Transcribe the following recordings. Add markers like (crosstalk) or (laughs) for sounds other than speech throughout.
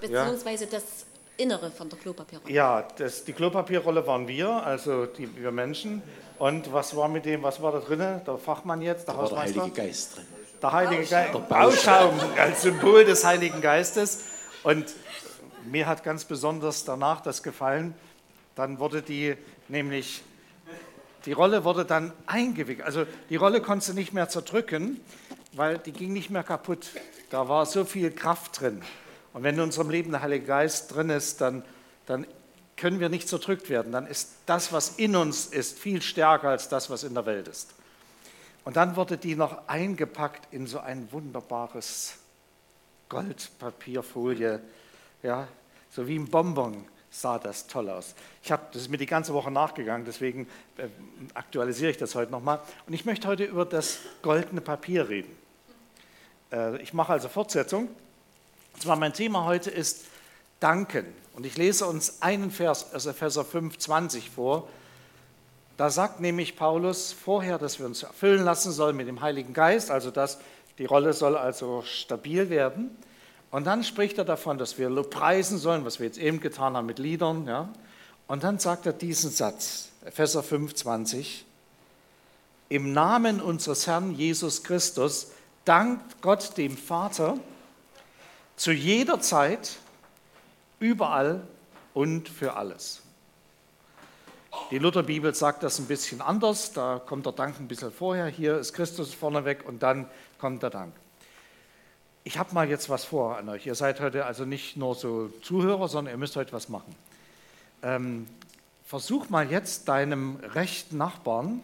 beziehungsweise ja. das Innere von der Klopapierrolle. Ja, das, die Klopapierrolle waren wir, also die, wir Menschen. Und was war mit dem, was war da drin? Der Fachmann jetzt, der da Hausmeister? der Heilige Geist drin. Der Heilige Geist. Der Bauschaum als Symbol des Heiligen Geistes. Und mir hat ganz besonders danach das gefallen. Dann wurde die nämlich, die Rolle wurde dann eingewickelt. Also die Rolle konntest du nicht mehr zerdrücken, weil die ging nicht mehr kaputt. Da war so viel Kraft drin. Und wenn in unserem Leben der Heilige Geist drin ist, dann, dann können wir nicht zerdrückt werden. Dann ist das, was in uns ist, viel stärker als das, was in der Welt ist. Und dann wurde die noch eingepackt in so ein wunderbares Goldpapierfolie, ja, so wie ein Bonbon sah das toll aus. Ich habe das ist mir die ganze Woche nachgegangen, deswegen äh, aktualisiere ich das heute nochmal. Und ich möchte heute über das goldene Papier reden. Äh, ich mache also Fortsetzung. Und zwar mein Thema heute ist Danken. Und ich lese uns einen Vers aus Epheser 5, 20 vor. Da sagt nämlich Paulus vorher, dass wir uns erfüllen lassen sollen mit dem Heiligen Geist, also dass die Rolle soll also stabil werden. Und dann spricht er davon, dass wir preisen sollen, was wir jetzt eben getan haben mit Liedern. Ja? Und dann sagt er diesen Satz, Epheser 5, 20. Im Namen unseres Herrn Jesus Christus dankt Gott dem Vater zu jeder Zeit, überall und für alles. Die Lutherbibel sagt das ein bisschen anders, da kommt der Dank ein bisschen vorher, hier ist Christus vorneweg und dann kommt der Dank. Ich habe mal jetzt was vor an euch. Ihr seid heute also nicht nur so Zuhörer, sondern ihr müsst heute was machen. Ähm, versuch mal jetzt deinem rechten Nachbarn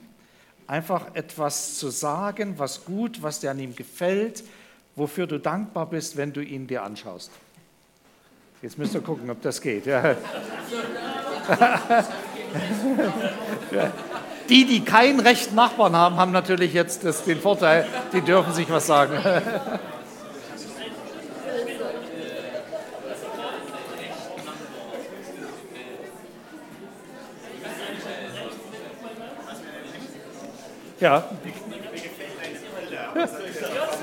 einfach etwas zu sagen, was gut, was dir an ihm gefällt, wofür du dankbar bist, wenn du ihn dir anschaust. Jetzt müsst ihr gucken, ob das geht. Ja. (laughs) Die, die keinen rechten Nachbarn haben, haben natürlich jetzt das, den Vorteil, die dürfen sich was sagen. (laughs) Ja. (laughs)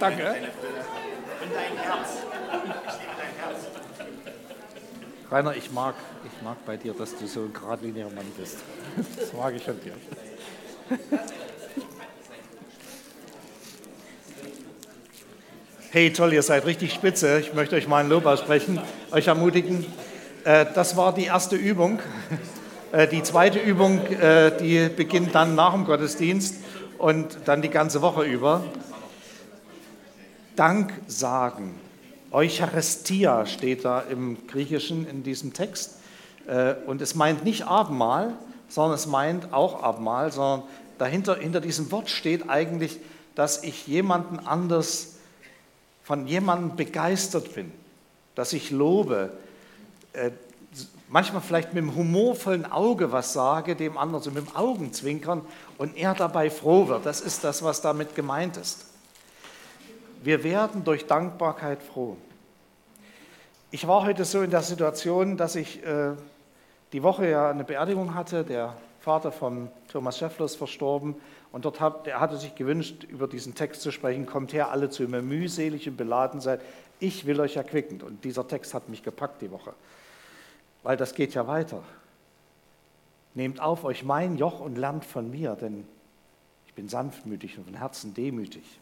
Danke. Und dein Herz. Rainer, ich mag, ich mag bei dir, dass du so ein geradliniger Mann bist. Das mag ich an dir. Hey, toll, ihr seid richtig spitze. Ich möchte euch mal ein Lob aussprechen, euch ermutigen. Äh, das war die erste Übung. (laughs) Äh, die zweite Übung, äh, die beginnt dann nach dem Gottesdienst und dann die ganze Woche über. Dank sagen. Eucharistia steht da im Griechischen in diesem Text. Äh, und es meint nicht Abendmahl, sondern es meint auch Abendmahl, sondern dahinter, hinter diesem Wort steht eigentlich, dass ich jemanden anders, von jemandem begeistert bin, dass ich lobe, manchmal vielleicht mit einem humorvollen Auge was sage, dem anderen so mit dem Augenzwinkern und er dabei froh wird. Das ist das, was damit gemeint ist. Wir werden durch Dankbarkeit froh. Ich war heute so in der Situation, dass ich äh, die Woche ja eine Beerdigung hatte. Der Vater von Thomas Scheffler ist verstorben und dort hat, er hatte sich gewünscht, über diesen Text zu sprechen. Kommt her, alle zu mir mühselig und beladen seid. Ich will euch erquicken. Und dieser Text hat mich gepackt die Woche weil das geht ja weiter. Nehmt auf euch mein Joch und lernt von mir, denn ich bin sanftmütig und von Herzen demütig.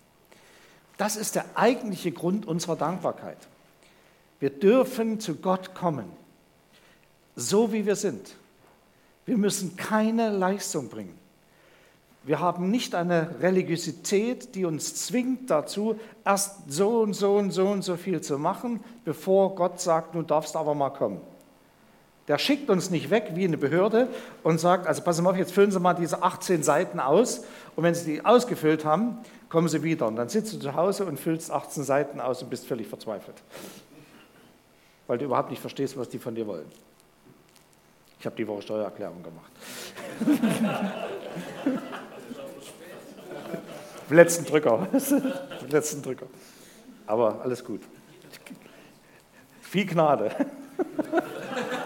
Das ist der eigentliche Grund unserer Dankbarkeit. Wir dürfen zu Gott kommen, so wie wir sind. Wir müssen keine Leistung bringen. Wir haben nicht eine Religiosität, die uns zwingt dazu, erst so und so und so und so viel zu machen, bevor Gott sagt, du darfst aber mal kommen. Der schickt uns nicht weg wie eine Behörde und sagt, also passen Sie mal auf, jetzt füllen Sie mal diese 18 Seiten aus und wenn Sie die ausgefüllt haben, kommen Sie wieder. Und dann sitzt du zu Hause und füllst 18 Seiten aus und bist völlig verzweifelt, weil du überhaupt nicht verstehst, was die von dir wollen. Ich habe die Woche Steuererklärung gemacht. (laughs) letzten Drücker. (laughs) letzten Drücker. Aber alles gut. Viel Gnade. (laughs)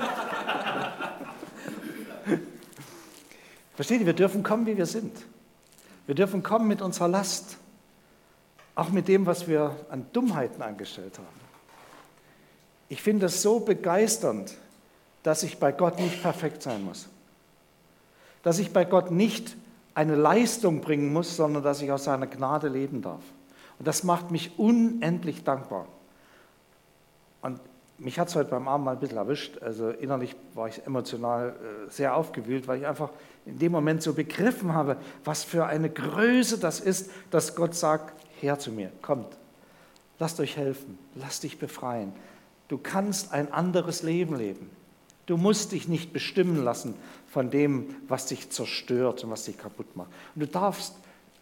Versteht ihr, wir dürfen kommen, wie wir sind. Wir dürfen kommen mit unserer Last, auch mit dem, was wir an Dummheiten angestellt haben. Ich finde es so begeisternd, dass ich bei Gott nicht perfekt sein muss. Dass ich bei Gott nicht eine Leistung bringen muss, sondern dass ich aus seiner Gnade leben darf. Und das macht mich unendlich dankbar. Und mich hat es heute beim Abend mal ein bisschen erwischt. Also innerlich war ich emotional äh, sehr aufgewühlt, weil ich einfach in dem Moment so begriffen habe, was für eine Größe das ist, dass Gott sagt, her zu mir, kommt, lasst euch helfen, lasst dich befreien. Du kannst ein anderes Leben leben. Du musst dich nicht bestimmen lassen von dem, was dich zerstört und was dich kaputt macht. Und du darfst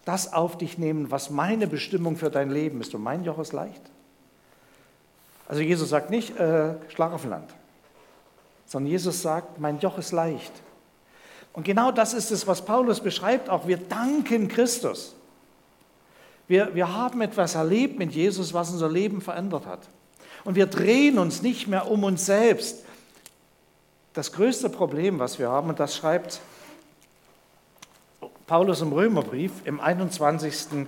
das auf dich nehmen, was meine Bestimmung für dein Leben ist. Und mein Joch ist leicht. Also Jesus sagt nicht, äh, schlag auf Land, sondern Jesus sagt, mein Joch ist leicht. Und genau das ist es, was Paulus beschreibt. Auch wir danken Christus. Wir, wir haben etwas erlebt mit Jesus, was unser Leben verändert hat. Und wir drehen uns nicht mehr um uns selbst. Das größte Problem, was wir haben, und das schreibt Paulus im Römerbrief im 21.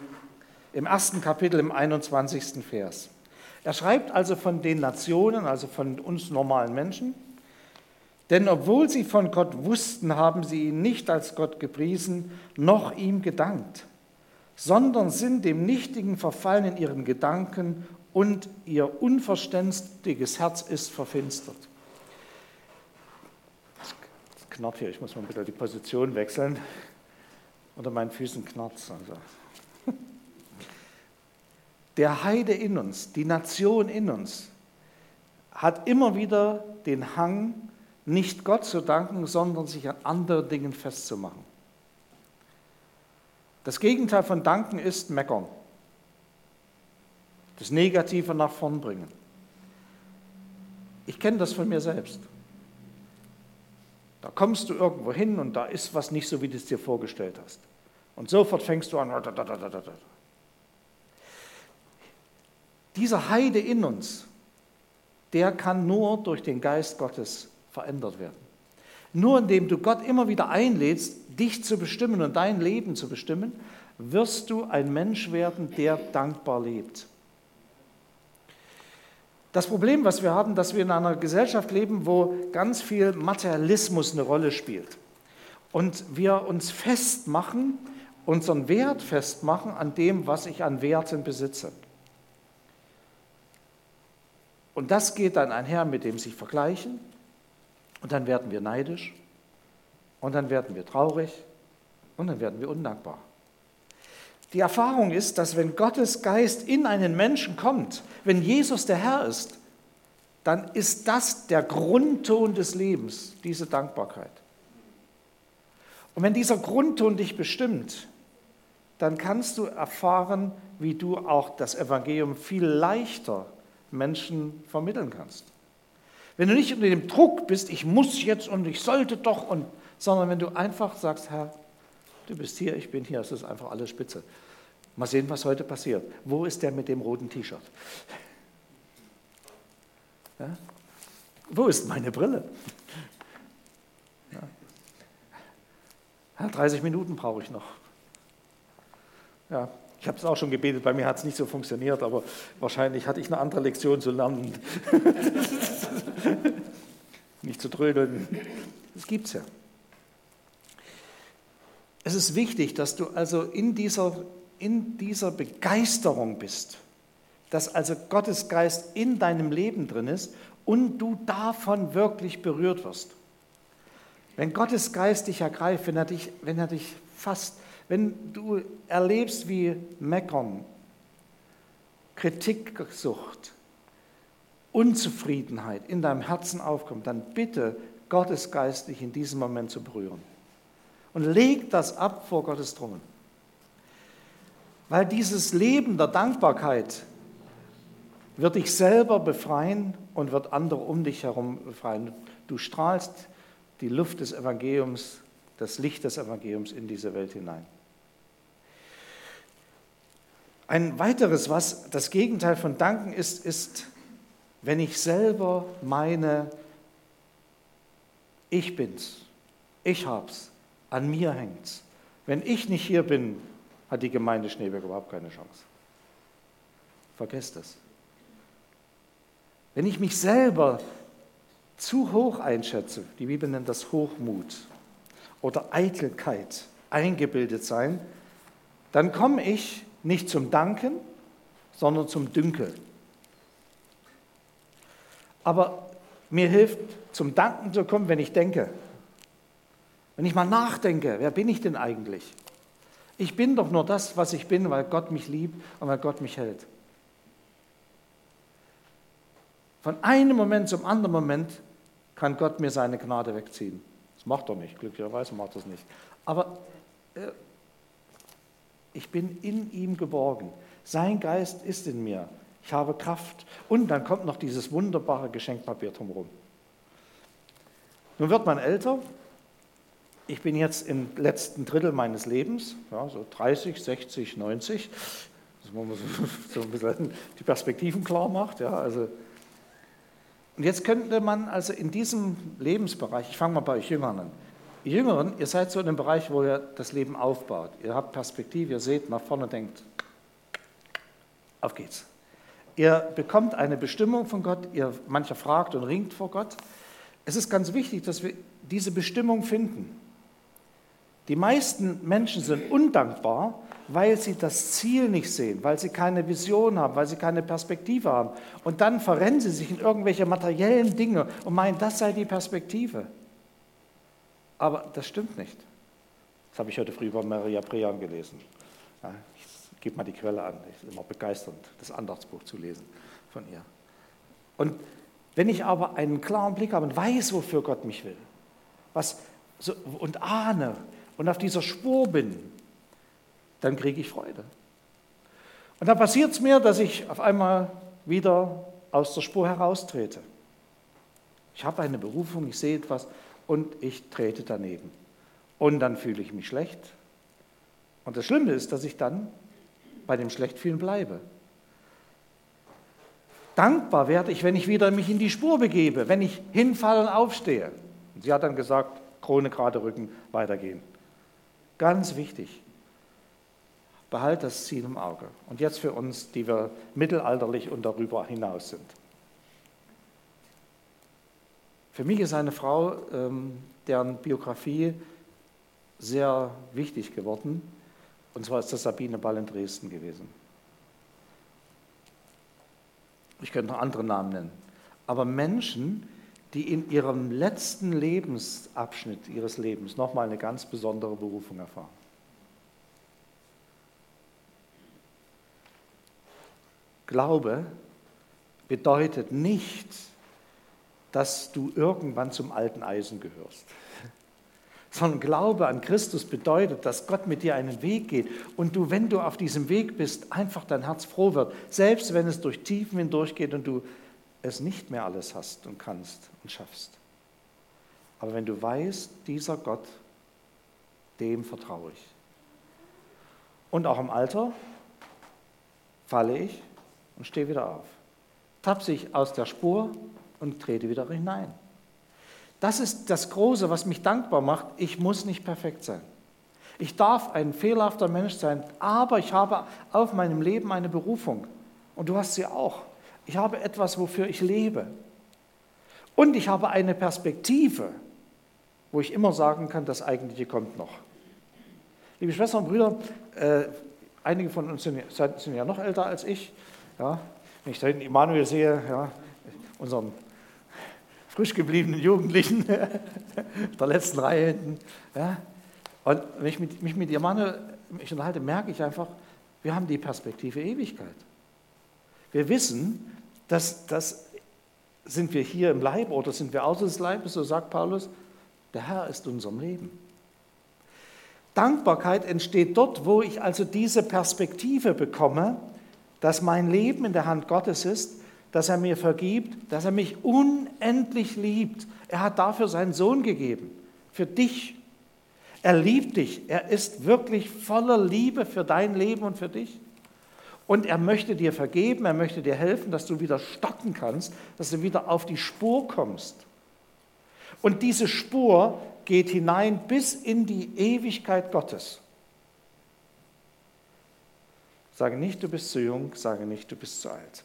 im ersten Kapitel im 21. Vers. Er schreibt also von den Nationen, also von uns normalen Menschen, denn obwohl sie von Gott wussten, haben sie ihn nicht als Gott gepriesen, noch ihm gedankt, sondern sind dem Nichtigen verfallen in ihren Gedanken und ihr unverständiges Herz ist verfinstert. Das knarrt hier, ich muss mal bitte die Position wechseln. Unter meinen Füßen knarrt es. Also der Heide in uns, die Nation in uns, hat immer wieder den Hang, nicht Gott zu danken, sondern sich an anderen Dingen festzumachen. Das Gegenteil von Danken ist Meckern. Das Negative nach vorn bringen. Ich kenne das von mir selbst. Da kommst du irgendwo hin und da ist was nicht so, wie du es dir vorgestellt hast. Und sofort fängst du an. Dieser Heide in uns, der kann nur durch den Geist Gottes verändert werden. Nur indem du Gott immer wieder einlädst, dich zu bestimmen und dein Leben zu bestimmen, wirst du ein Mensch werden, der dankbar lebt. Das Problem, was wir haben, dass wir in einer Gesellschaft leben, wo ganz viel Materialismus eine Rolle spielt. Und wir uns festmachen, unseren Wert festmachen an dem, was ich an Werten besitze. Und das geht dann einher mit dem sich vergleichen. Und dann werden wir neidisch. Und dann werden wir traurig. Und dann werden wir undankbar. Die Erfahrung ist, dass wenn Gottes Geist in einen Menschen kommt, wenn Jesus der Herr ist, dann ist das der Grundton des Lebens, diese Dankbarkeit. Und wenn dieser Grundton dich bestimmt, dann kannst du erfahren, wie du auch das Evangelium viel leichter Menschen vermitteln kannst. Wenn du nicht unter dem Druck bist, ich muss jetzt und ich sollte doch, und, sondern wenn du einfach sagst, Herr, du bist hier, ich bin hier, es ist einfach alles spitze. Mal sehen, was heute passiert. Wo ist der mit dem roten T-Shirt? Ja? Wo ist meine Brille? Ja. 30 Minuten brauche ich noch. Ja, ich habe es auch schon gebetet, bei mir hat es nicht so funktioniert, aber wahrscheinlich hatte ich eine andere Lektion zu lernen. (laughs) nicht zu trödeln. Das gibt es ja. Es ist wichtig, dass du also in dieser, in dieser Begeisterung bist, dass also Gottes Geist in deinem Leben drin ist und du davon wirklich berührt wirst. Wenn Gottes Geist dich ergreift, wenn er dich, wenn er dich fasst, wenn du erlebst, wie Meckern, Kritiksucht, Unzufriedenheit in deinem Herzen aufkommt, dann bitte Gottes Geist dich in diesem Moment zu berühren. Und leg das ab vor Gottes Thron. Weil dieses Leben der Dankbarkeit wird dich selber befreien und wird andere um dich herum befreien. Du strahlst die Luft des Evangeliums, das Licht des Evangeliums in diese Welt hinein. Ein weiteres, was das Gegenteil von Danken ist, ist, wenn ich selber meine, ich bin's, ich hab's, an mir hängt's. Wenn ich nicht hier bin, hat die Gemeinde Schneeberg überhaupt keine Chance. Vergesst es. Wenn ich mich selber zu hoch einschätze, die Bibel nennt das Hochmut oder Eitelkeit, eingebildet sein, dann komme ich nicht zum Danken, sondern zum Dünkel. Aber mir hilft zum Danken zu kommen, wenn ich denke. Wenn ich mal nachdenke, wer bin ich denn eigentlich? Ich bin doch nur das, was ich bin, weil Gott mich liebt und weil Gott mich hält. Von einem Moment zum anderen Moment kann Gott mir seine Gnade wegziehen. Das macht er nicht, glücklicherweise macht er es nicht. Aber äh, ich bin in ihm geborgen. Sein Geist ist in mir. Ich habe Kraft. Und dann kommt noch dieses wunderbare Geschenkpapier drumherum. Nun wird man älter. Ich bin jetzt im letzten Drittel meines Lebens, ja, so 30, 60, 90. Dass man so, (laughs) so ein bisschen die Perspektiven klar macht. Ja, also und jetzt könnte man also in diesem Lebensbereich, ich fange mal bei euch Jüngern an, Jüngeren, ihr seid so in einem Bereich, wo ihr das Leben aufbaut. Ihr habt Perspektive, ihr seht nach vorne, denkt, auf geht's. Ihr bekommt eine Bestimmung von Gott, ihr mancher fragt und ringt vor Gott. Es ist ganz wichtig, dass wir diese Bestimmung finden. Die meisten Menschen sind undankbar, weil sie das Ziel nicht sehen, weil sie keine Vision haben, weil sie keine Perspektive haben. Und dann verrennen sie sich in irgendwelche materiellen Dinge und meinen, das sei die Perspektive. Aber das stimmt nicht. Das habe ich heute früh bei Maria Prean gelesen. Ich gebe mal die Quelle an. Es ist immer begeisternd, das Andachtsbuch zu lesen von ihr. Und wenn ich aber einen klaren Blick habe und weiß, wofür Gott mich will, was, so, und ahne und auf dieser Spur bin, dann kriege ich Freude. Und dann passiert es mir, dass ich auf einmal wieder aus der Spur heraustrete. Ich habe eine Berufung, ich sehe etwas und ich trete daneben. Und dann fühle ich mich schlecht. Und das Schlimme ist, dass ich dann bei dem Schlechtfühlen bleibe. Dankbar werde ich, wenn ich wieder mich in die Spur begebe, wenn ich hinfalle und aufstehe. Und sie hat dann gesagt, Krone gerade rücken, weitergehen. Ganz wichtig. Behalt das Ziel im Auge. Und jetzt für uns, die wir mittelalterlich und darüber hinaus sind. Für mich ist eine Frau, ähm, deren Biografie sehr wichtig geworden. Und zwar ist das Sabine Ball in Dresden gewesen. Ich könnte noch andere Namen nennen. Aber Menschen, die in ihrem letzten Lebensabschnitt ihres Lebens nochmal eine ganz besondere Berufung erfahren. Glaube bedeutet nicht, dass du irgendwann zum alten Eisen gehörst, sondern Glaube an Christus bedeutet, dass Gott mit dir einen Weg geht und du, wenn du auf diesem Weg bist, einfach dein Herz froh wird, selbst wenn es durch Tiefen hindurchgeht und du es nicht mehr alles hast und kannst und schaffst. Aber wenn du weißt, dieser Gott, dem vertraue ich. Und auch im Alter falle ich und stehe wieder auf. Tapse ich aus der Spur und trete wieder hinein. Das ist das Große, was mich dankbar macht. Ich muss nicht perfekt sein. Ich darf ein fehlerhafter Mensch sein, aber ich habe auf meinem Leben eine Berufung. Und du hast sie auch. Ich habe etwas, wofür ich lebe. Und ich habe eine Perspektive, wo ich immer sagen kann, das Eigentliche kommt noch. Liebe Schwestern und Brüder, äh, einige von uns sind, sind ja noch älter als ich. Ja, wenn ich da hinten Immanuel sehe, ja, unseren frisch gebliebenen Jugendlichen, (laughs) der letzten Reihe hinten. Ja, und wenn ich mit, mich mit Immanuel mich unterhalte, merke ich einfach, wir haben die Perspektive Ewigkeit. Wir wissen, dass das sind wir hier im Leib oder sind wir außer des Leibes, so sagt Paulus, der Herr ist unserem Leben. Dankbarkeit entsteht dort, wo ich also diese Perspektive bekomme, dass mein Leben in der Hand Gottes ist, dass er mir vergibt, dass er mich unendlich liebt. Er hat dafür seinen Sohn gegeben, für dich. Er liebt dich. Er ist wirklich voller Liebe für dein Leben und für dich. Und er möchte dir vergeben, er möchte dir helfen, dass du wieder stocken kannst, dass du wieder auf die Spur kommst. Und diese Spur geht hinein bis in die Ewigkeit Gottes. Sage nicht, du bist zu jung, sage nicht, du bist zu alt.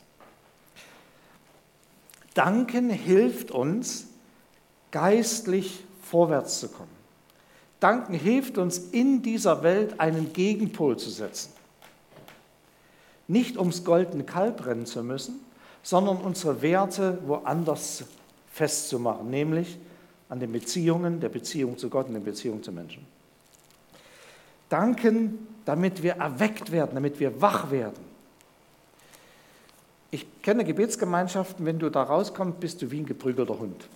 Danken hilft uns, geistlich vorwärts zu kommen. Danken hilft uns, in dieser Welt einen Gegenpol zu setzen. Nicht ums goldene Kalb rennen zu müssen, sondern unsere Werte woanders festzumachen, nämlich an den Beziehungen, der Beziehung zu Gott und der Beziehung zu Menschen. Danken, damit wir erweckt werden, damit wir wach werden. Ich kenne Gebetsgemeinschaften, wenn du da rauskommst, bist du wie ein geprügelter Hund.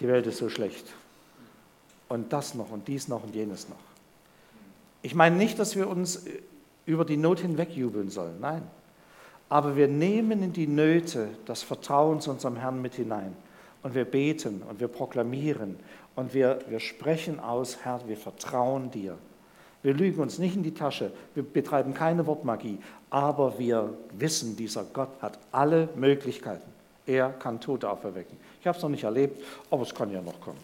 Die Welt ist so schlecht. Und das noch und dies noch und jenes noch. Ich meine nicht, dass wir uns über die Not hinwegjubeln sollen, nein. Aber wir nehmen in die Nöte das Vertrauen zu unserem Herrn mit hinein. Und wir beten und wir proklamieren und wir, wir sprechen aus, Herr, wir vertrauen dir. Wir lügen uns nicht in die Tasche, wir betreiben keine Wortmagie, aber wir wissen, dieser Gott hat alle Möglichkeiten. Er kann Tote auferwecken. Ich habe es noch nicht erlebt, aber es kann ja noch kommen.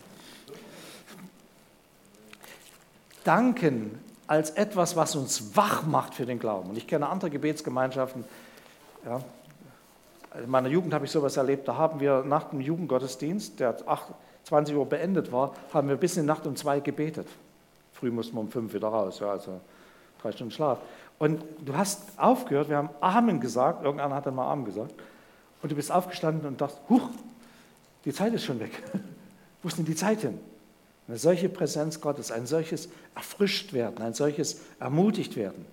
Danken als etwas, was uns wach macht für den Glauben. Und ich kenne andere Gebetsgemeinschaften. Ja, in meiner Jugend habe ich sowas erlebt. Da haben wir nach dem Jugendgottesdienst, der 20 Uhr beendet war, haben wir bis in die Nacht um zwei gebetet. Früh mussten wir um fünf wieder raus, ja, also drei Stunden Schlaf. Und du hast aufgehört, wir haben Amen gesagt, irgendeiner hat dann mal Amen gesagt, und du bist aufgestanden und dachtest, huch, die Zeit ist schon weg. (laughs) Wo ist denn die Zeit hin? Eine solche Präsenz Gottes, ein solches erfrischt werden, ein solches ermutigt werden.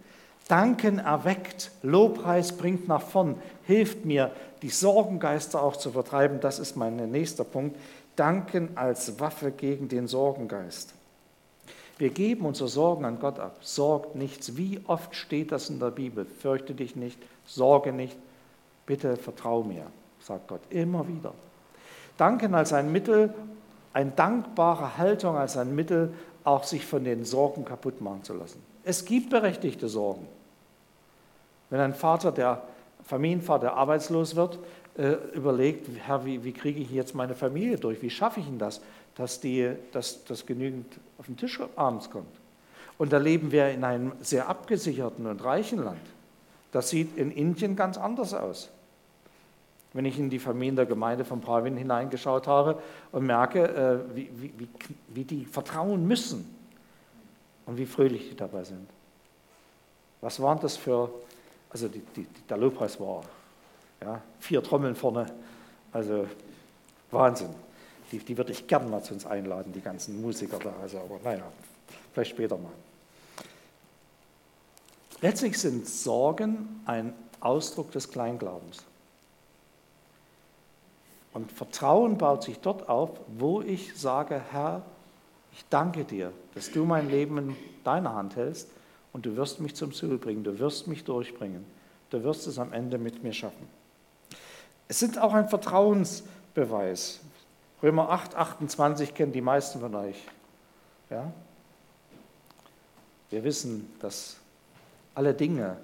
Danken erweckt, Lobpreis bringt nach vorn, hilft mir, die Sorgengeister auch zu vertreiben. Das ist mein nächster Punkt. Danken als Waffe gegen den Sorgengeist. Wir geben unsere Sorgen an Gott ab. Sorgt nichts. Wie oft steht das in der Bibel? Fürchte dich nicht, sorge nicht, bitte vertrau mir, sagt Gott immer wieder. Danken als ein Mittel, eine dankbare Haltung als ein Mittel, auch sich von den Sorgen kaputt machen zu lassen. Es gibt berechtigte Sorgen. Wenn ein Vater, der Familienvater arbeitslos wird, äh, überlegt, Herr, wie, wie, kriege ich jetzt meine Familie durch? Wie schaffe ich denn das, dass, die, dass, dass genügend auf den Tisch abends kommt? Und da leben wir in einem sehr abgesicherten und reichen Land. Das sieht in Indien ganz anders aus wenn ich in die Familien der Gemeinde von Pravin hineingeschaut habe und merke, äh, wie, wie, wie die vertrauen müssen und wie fröhlich die dabei sind. Was waren das für, also die, die, der Lobpreis war ja, vier Trommeln vorne, also Wahnsinn. Die, die würde ich gerne mal zu uns einladen, die ganzen Musiker da. Also, aber naja, vielleicht später mal. Letztlich sind Sorgen ein Ausdruck des Kleinglaubens. Und Vertrauen baut sich dort auf, wo ich sage, Herr, ich danke dir, dass du mein Leben in deiner Hand hältst und du wirst mich zum Ziel bringen, du wirst mich durchbringen, du wirst es am Ende mit mir schaffen. Es sind auch ein Vertrauensbeweis. Römer 8, 28 kennen die meisten von euch. Ja? Wir wissen, dass alle Dinge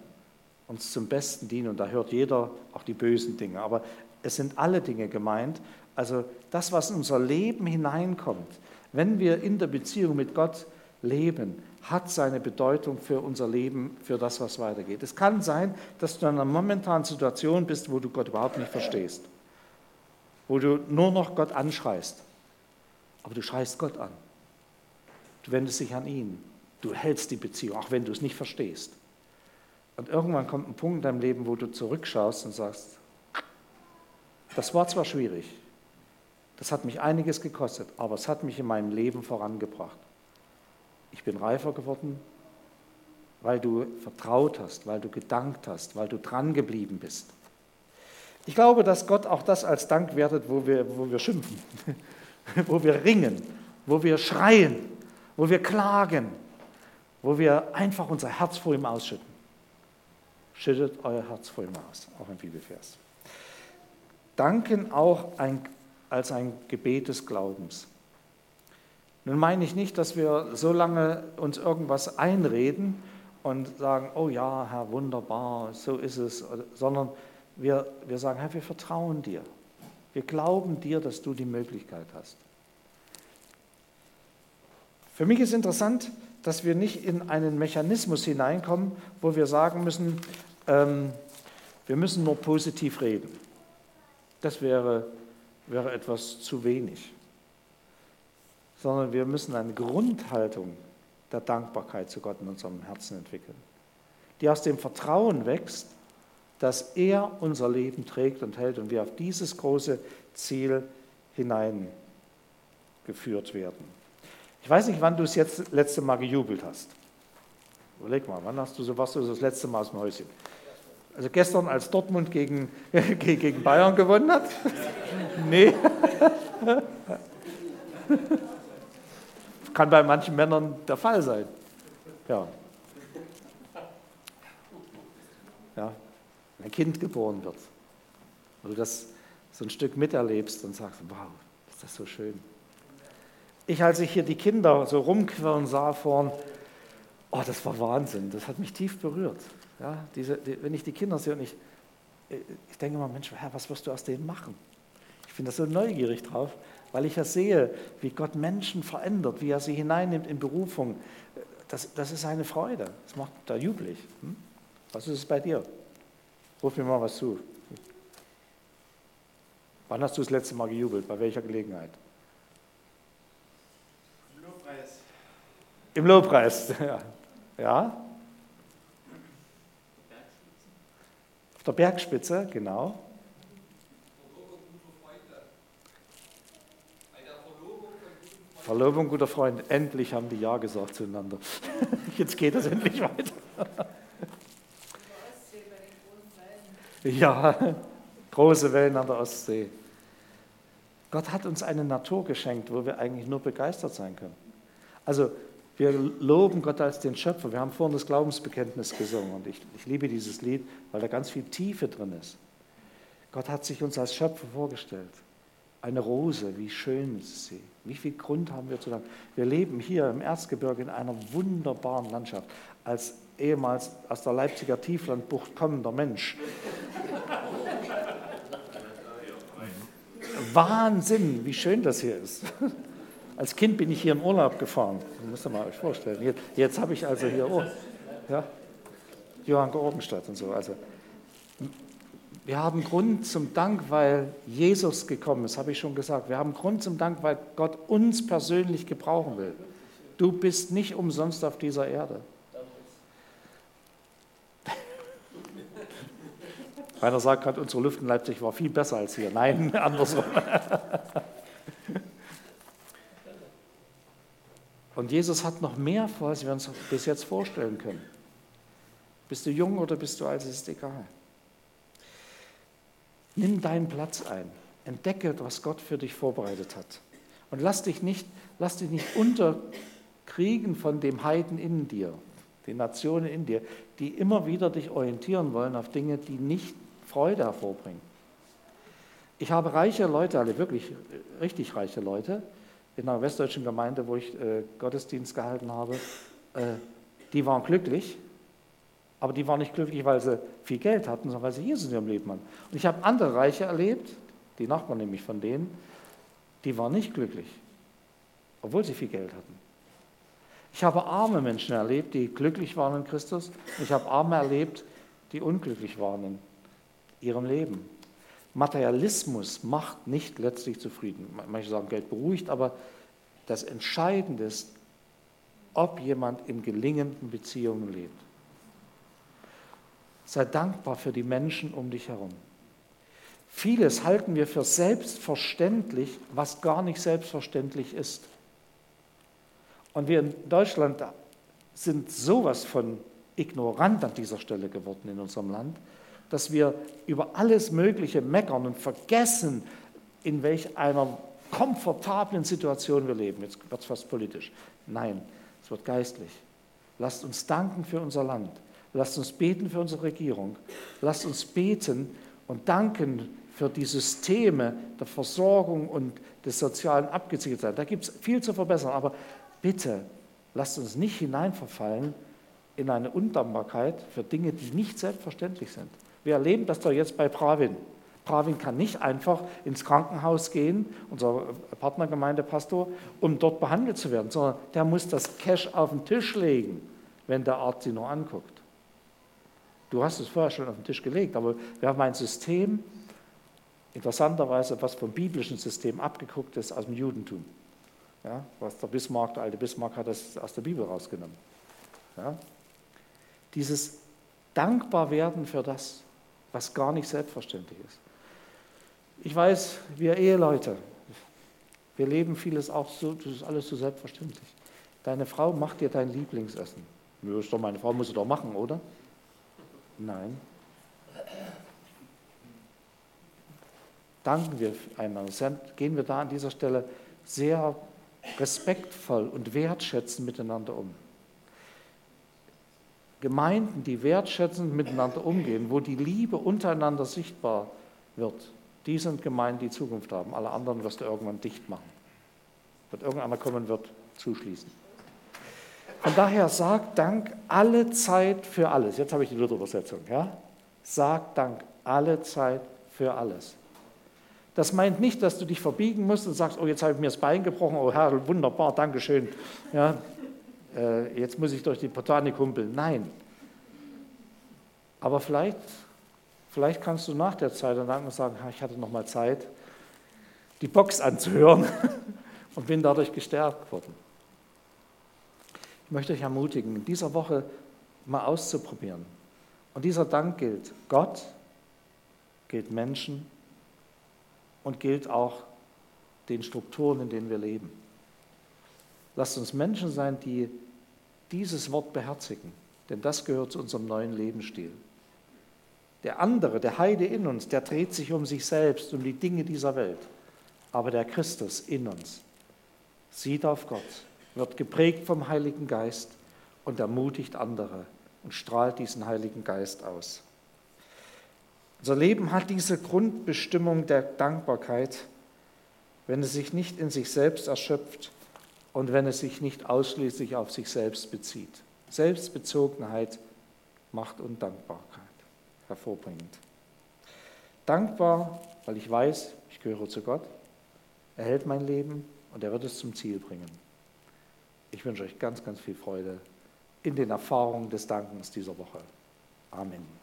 uns zum Besten dienen und da hört jeder auch die bösen Dinge. Aber es sind alle Dinge gemeint. Also das, was in unser Leben hineinkommt, wenn wir in der Beziehung mit Gott leben, hat seine Bedeutung für unser Leben, für das, was weitergeht. Es kann sein, dass du in einer momentanen Situation bist, wo du Gott überhaupt nicht verstehst, wo du nur noch Gott anschreist. Aber du schreist Gott an. Du wendest dich an ihn. Du hältst die Beziehung, auch wenn du es nicht verstehst. Und irgendwann kommt ein Punkt in deinem Leben, wo du zurückschaust und sagst, das war zwar schwierig, das hat mich einiges gekostet, aber es hat mich in meinem Leben vorangebracht. Ich bin reifer geworden, weil du vertraut hast, weil du gedankt hast, weil du dran geblieben bist. Ich glaube, dass Gott auch das als Dank wertet, wo wir, wo wir schimpfen, (laughs) wo wir ringen, wo wir schreien, wo wir klagen, wo wir einfach unser Herz vor ihm ausschütten. Schüttet euer Herz vor ihm aus, auch ein Bibelvers. Danken auch ein, als ein Gebet des Glaubens. Nun meine ich nicht, dass wir so lange uns irgendwas einreden und sagen, oh ja, Herr, wunderbar, so ist es, sondern wir, wir sagen, Herr, wir vertrauen dir. Wir glauben dir, dass du die Möglichkeit hast. Für mich ist interessant, dass wir nicht in einen Mechanismus hineinkommen, wo wir sagen müssen, ähm, Wir müssen nur positiv reden. Das wäre, wäre etwas zu wenig. Sondern wir müssen eine Grundhaltung der Dankbarkeit zu Gott in unserem Herzen entwickeln, die aus dem Vertrauen wächst, dass er unser Leben trägt und hält und wir auf dieses große Ziel hineingeführt werden. Ich weiß nicht, wann du es jetzt letzte Mal gejubelt hast. Überleg mal, wann hast du so, du das letzte Mal aus dem Häuschen? Also gestern, als Dortmund gegen, (laughs) gegen Bayern gewonnen hat? (laughs) nee. (laughs) Kann bei manchen Männern der Fall sein. Ja. Ja, ein Kind geboren wird, wo du das so ein Stück miterlebst und sagst, wow, ist das so schön. Ich, als ich hier die Kinder so rumquirlen sah vorn, oh, das war Wahnsinn, das hat mich tief berührt. Ja, diese, die, wenn ich die Kinder sehe und ich, ich denke immer, Mensch, Herr, was wirst du aus denen machen? Ich bin da so neugierig drauf, weil ich ja sehe, wie Gott Menschen verändert, wie er sie hineinnimmt in Berufung. Das, das ist eine Freude, das macht da jubelig. Hm? Was ist es bei dir? Ruf mir mal was zu. Wann hast du das letzte Mal gejubelt? Bei welcher Gelegenheit? Im Lobpreis. Im Lobpreis, (laughs) ja. ja. Auf der Bergspitze, genau. Verlobung, guter Freund, endlich haben die Ja gesagt zueinander. (laughs) Jetzt geht es endlich weiter. Ja, große Wellen an der Ostsee. Gott hat uns eine Natur geschenkt, wo wir eigentlich nur begeistert sein können. Also wir loben Gott als den Schöpfer. Wir haben vorhin das Glaubensbekenntnis gesungen und ich, ich liebe dieses Lied, weil da ganz viel Tiefe drin ist. Gott hat sich uns als Schöpfer vorgestellt. Eine Rose, wie schön ist sie. Wie viel Grund haben wir zu danken? Wir leben hier im Erzgebirge in einer wunderbaren Landschaft. Als ehemals aus der Leipziger Tieflandbucht kommender Mensch. Wahnsinn, wie schön das hier ist. Als Kind bin ich hier im Urlaub gefahren. Das müsst ihr mal euch vorstellen. Jetzt, jetzt habe ich also hier oh, ja, Johann Georgenstadt und so. Also, wir haben Grund zum Dank, weil Jesus gekommen ist, habe ich schon gesagt. Wir haben Grund zum Dank, weil Gott uns persönlich gebrauchen will. Du bist nicht umsonst auf dieser Erde. Rainer sagt gerade, unsere Luft in Leipzig war viel besser als hier. Nein, (laughs) andersrum. Und Jesus hat noch mehr vor, als wir uns bis jetzt vorstellen können. Bist du jung oder bist du alt, ist egal. Nimm deinen Platz ein. Entdecke, was Gott für dich vorbereitet hat. Und lass dich nicht, lass dich nicht unterkriegen von dem Heiden in dir, den Nationen in dir, die immer wieder dich orientieren wollen auf Dinge, die nicht Freude hervorbringen. Ich habe reiche Leute, alle wirklich richtig reiche Leute, in einer westdeutschen Gemeinde, wo ich äh, Gottesdienst gehalten habe, äh, die waren glücklich, aber die waren nicht glücklich, weil sie viel Geld hatten, sondern weil sie Jesus in ihrem Leben hatten. Und ich habe andere Reiche erlebt, die Nachbarn nämlich von denen, die waren nicht glücklich, obwohl sie viel Geld hatten. Ich habe arme Menschen erlebt, die glücklich waren in Christus. Und ich habe arme erlebt, die unglücklich waren in ihrem Leben. Materialismus macht nicht letztlich zufrieden. Manche sagen, Geld beruhigt, aber das Entscheidende ist, ob jemand in gelingenden Beziehungen lebt. Sei dankbar für die Menschen um dich herum. Vieles halten wir für selbstverständlich, was gar nicht selbstverständlich ist. Und wir in Deutschland sind sowas von ignorant an dieser Stelle geworden in unserem Land, dass wir über alles Mögliche meckern und vergessen, in welch einer komfortablen Situation wir leben. Jetzt wird es fast politisch. Nein, es wird geistlich. Lasst uns danken für unser Land. Lasst uns beten für unsere Regierung. Lasst uns beten und danken für die Systeme der Versorgung und des sozialen Abgezieltseins. Da gibt es viel zu verbessern. Aber bitte, lasst uns nicht hineinverfallen in eine Undankbarkeit für Dinge, die nicht selbstverständlich sind. Wir erleben das doch jetzt bei Pravin. Pravin kann nicht einfach ins Krankenhaus gehen, unser Partnergemeindepastor, um dort behandelt zu werden, sondern der muss das Cash auf den Tisch legen, wenn der Arzt sie nur anguckt. Du hast es vorher schon auf den Tisch gelegt, aber wir haben ein System, interessanterweise, was vom biblischen System abgeguckt ist aus dem Judentum. Ja, was der Bismarck, der alte Bismarck hat das aus der Bibel rausgenommen. Ja, dieses Dankbarwerden für das, was gar nicht selbstverständlich ist. Ich weiß, wir Eheleute, wir leben vieles auch so, das ist alles so selbstverständlich. Deine Frau macht dir dein Lieblingsessen. Nö, ist doch meine Frau, muss sie doch machen, oder? Nein. Danken wir einander. Gehen wir da an dieser Stelle sehr respektvoll und wertschätzend miteinander um. Gemeinden, die wertschätzend miteinander umgehen, wo die Liebe untereinander sichtbar wird, die sind Gemeinden, die Zukunft haben. Alle anderen wirst du irgendwann dicht machen. Wird irgendeiner kommen, wird zuschließen. Von daher sag Dank alle Zeit für alles. Jetzt habe ich die Luther-Übersetzung. Ja? Sag Dank alle Zeit für alles. Das meint nicht, dass du dich verbiegen musst und sagst, oh, jetzt habe ich mir das Bein gebrochen, oh Herr, wunderbar, Dankeschön. Ja, äh, jetzt muss ich durch die Botanik humpeln. Nein. Aber vielleicht, vielleicht kannst du nach der Zeit danach sagen, ich hatte noch mal Zeit, die Box anzuhören (laughs) und bin dadurch gestärkt worden. Ich möchte euch ermutigen, in dieser Woche mal auszuprobieren. Und dieser Dank gilt Gott, gilt Menschen und gilt auch den Strukturen, in denen wir leben. Lasst uns Menschen sein, die dieses Wort beherzigen, denn das gehört zu unserem neuen Lebensstil. Der andere, der Heide in uns, der dreht sich um sich selbst, um die Dinge dieser Welt. Aber der Christus in uns sieht auf Gott, wird geprägt vom Heiligen Geist und ermutigt andere und strahlt diesen Heiligen Geist aus. Unser Leben hat diese Grundbestimmung der Dankbarkeit, wenn es sich nicht in sich selbst erschöpft und wenn es sich nicht ausschließlich auf sich selbst bezieht. Selbstbezogenheit macht Undankbarkeit hervorbringend. Dankbar, weil ich weiß, ich gehöre zu Gott, er hält mein Leben und er wird es zum Ziel bringen. Ich wünsche euch ganz, ganz viel Freude in den Erfahrungen des Dankens dieser Woche. Amen.